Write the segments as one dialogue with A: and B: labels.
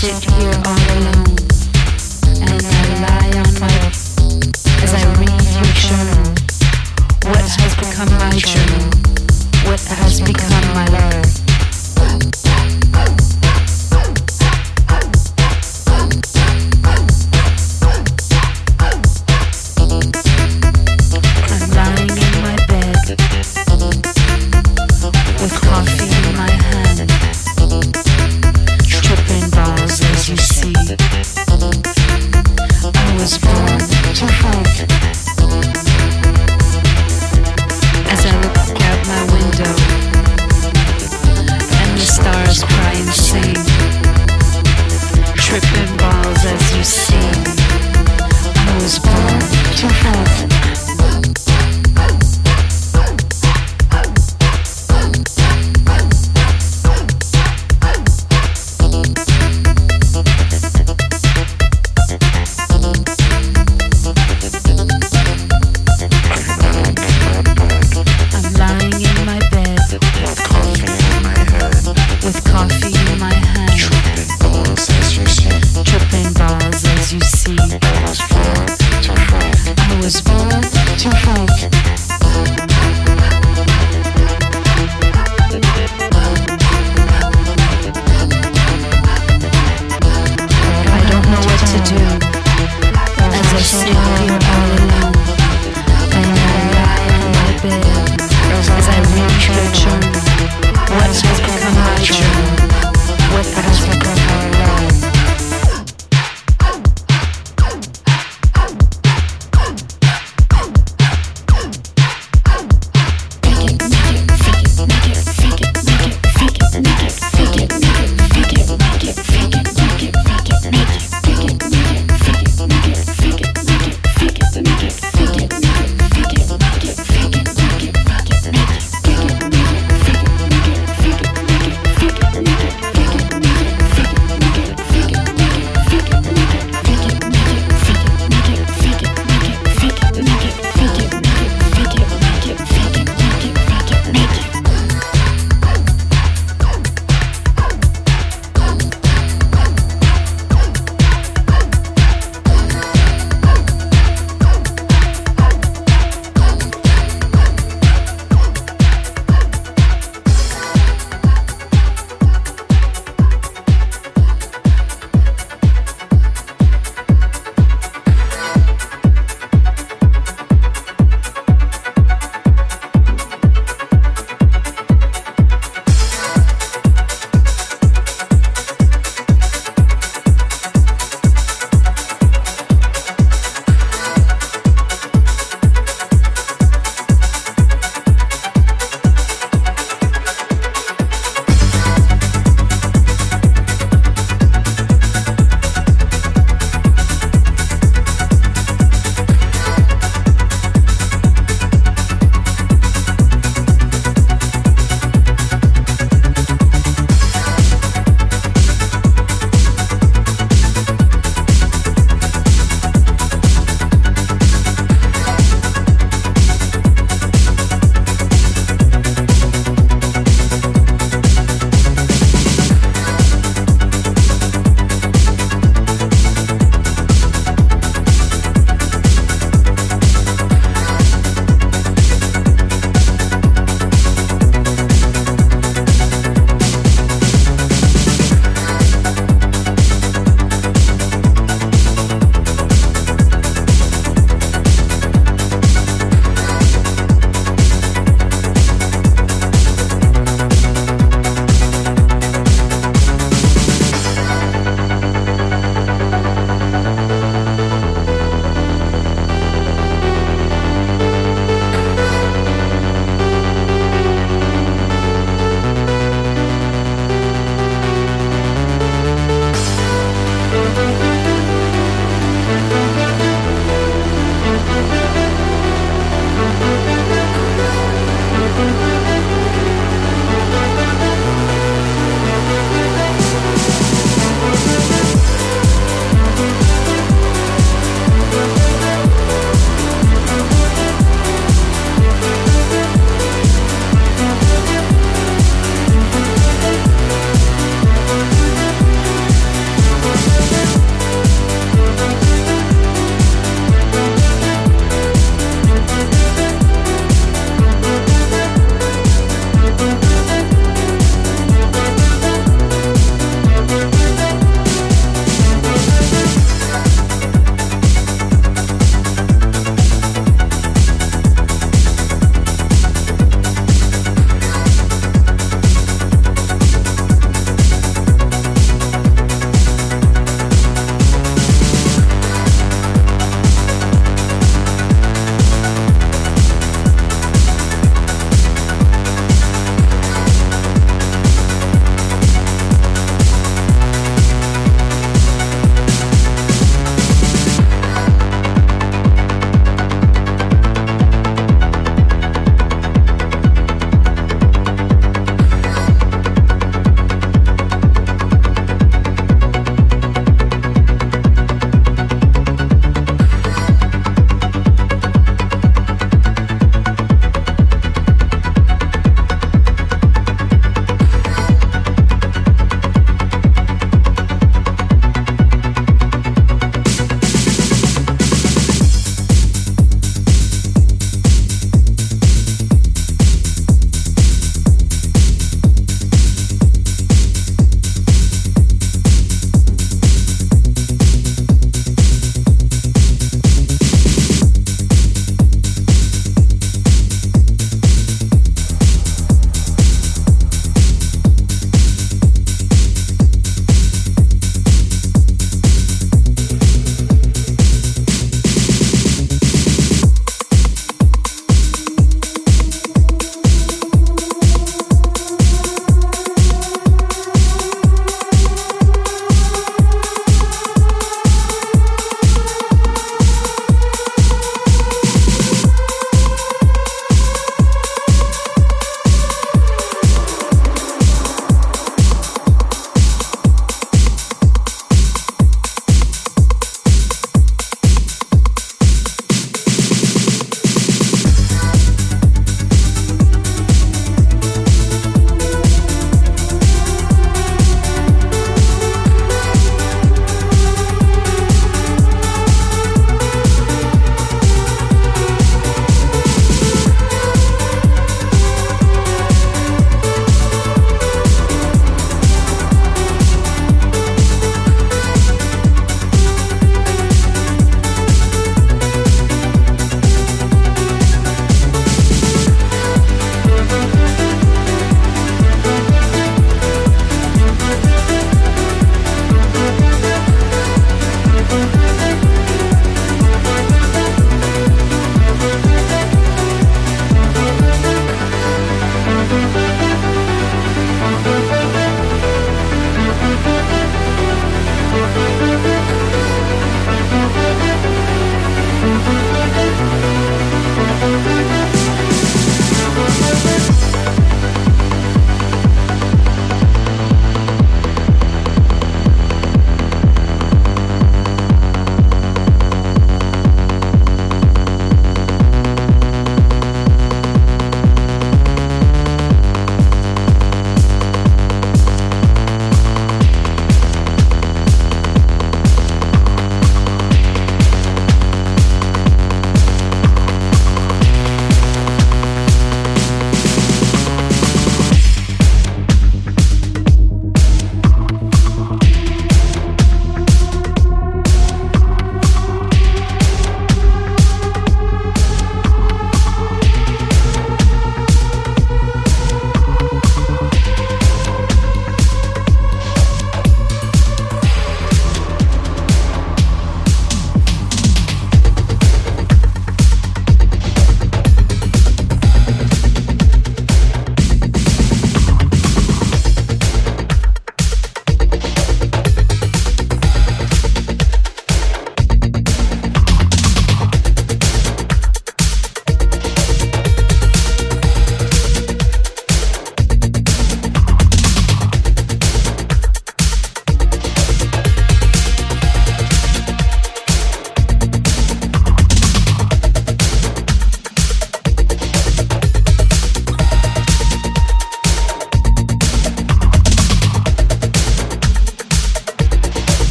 A: Sit here all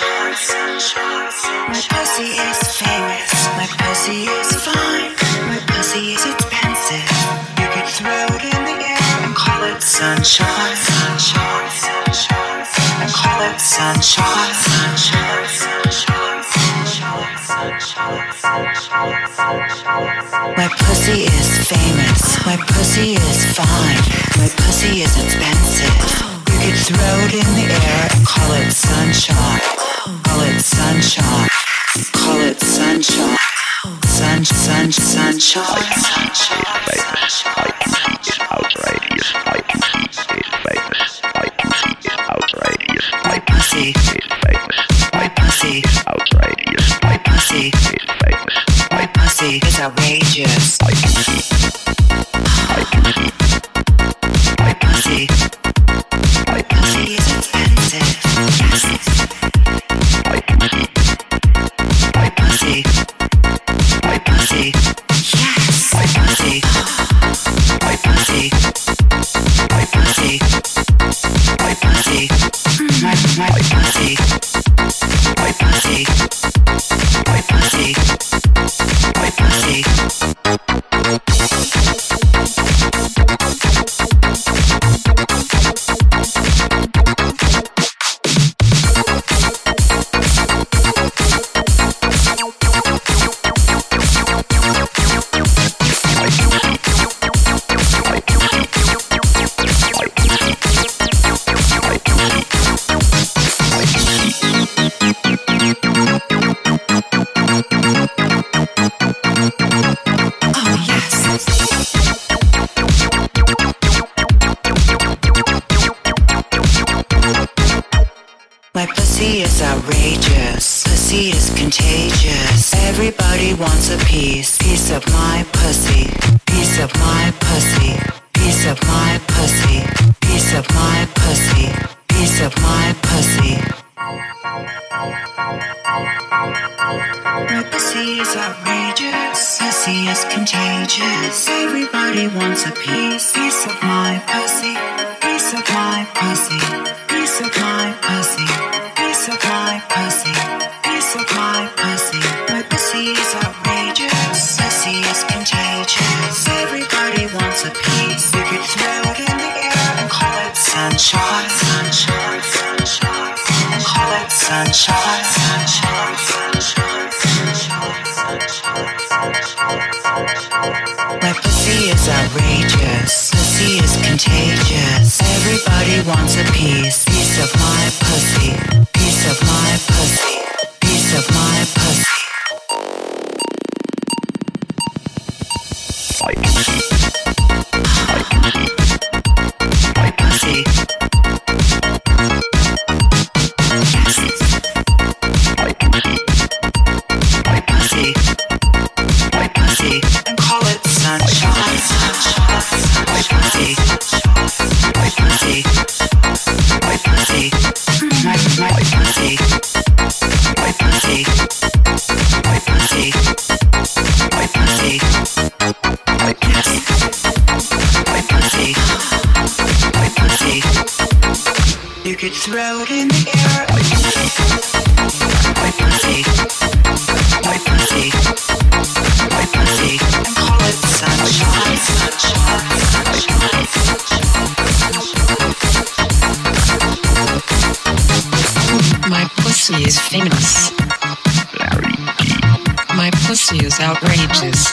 B: My pussy is famous. My pussy is fine. My pussy is expensive. You could throw it in the air and call it sunshine. And call it sunshine. Sunshine. Sunshine. My pussy is famous. My pussy is fine. My pussy is expensive. It in the air. Call it sunshine. Call it sunshine. Call it sunshine. Sunshine. I can see. I can see outrageous. I can see. I can see outrageous. I can see outrageous. Outrageous. I can see. I can see. pussy is famous. Larry. My pussy is outrageous.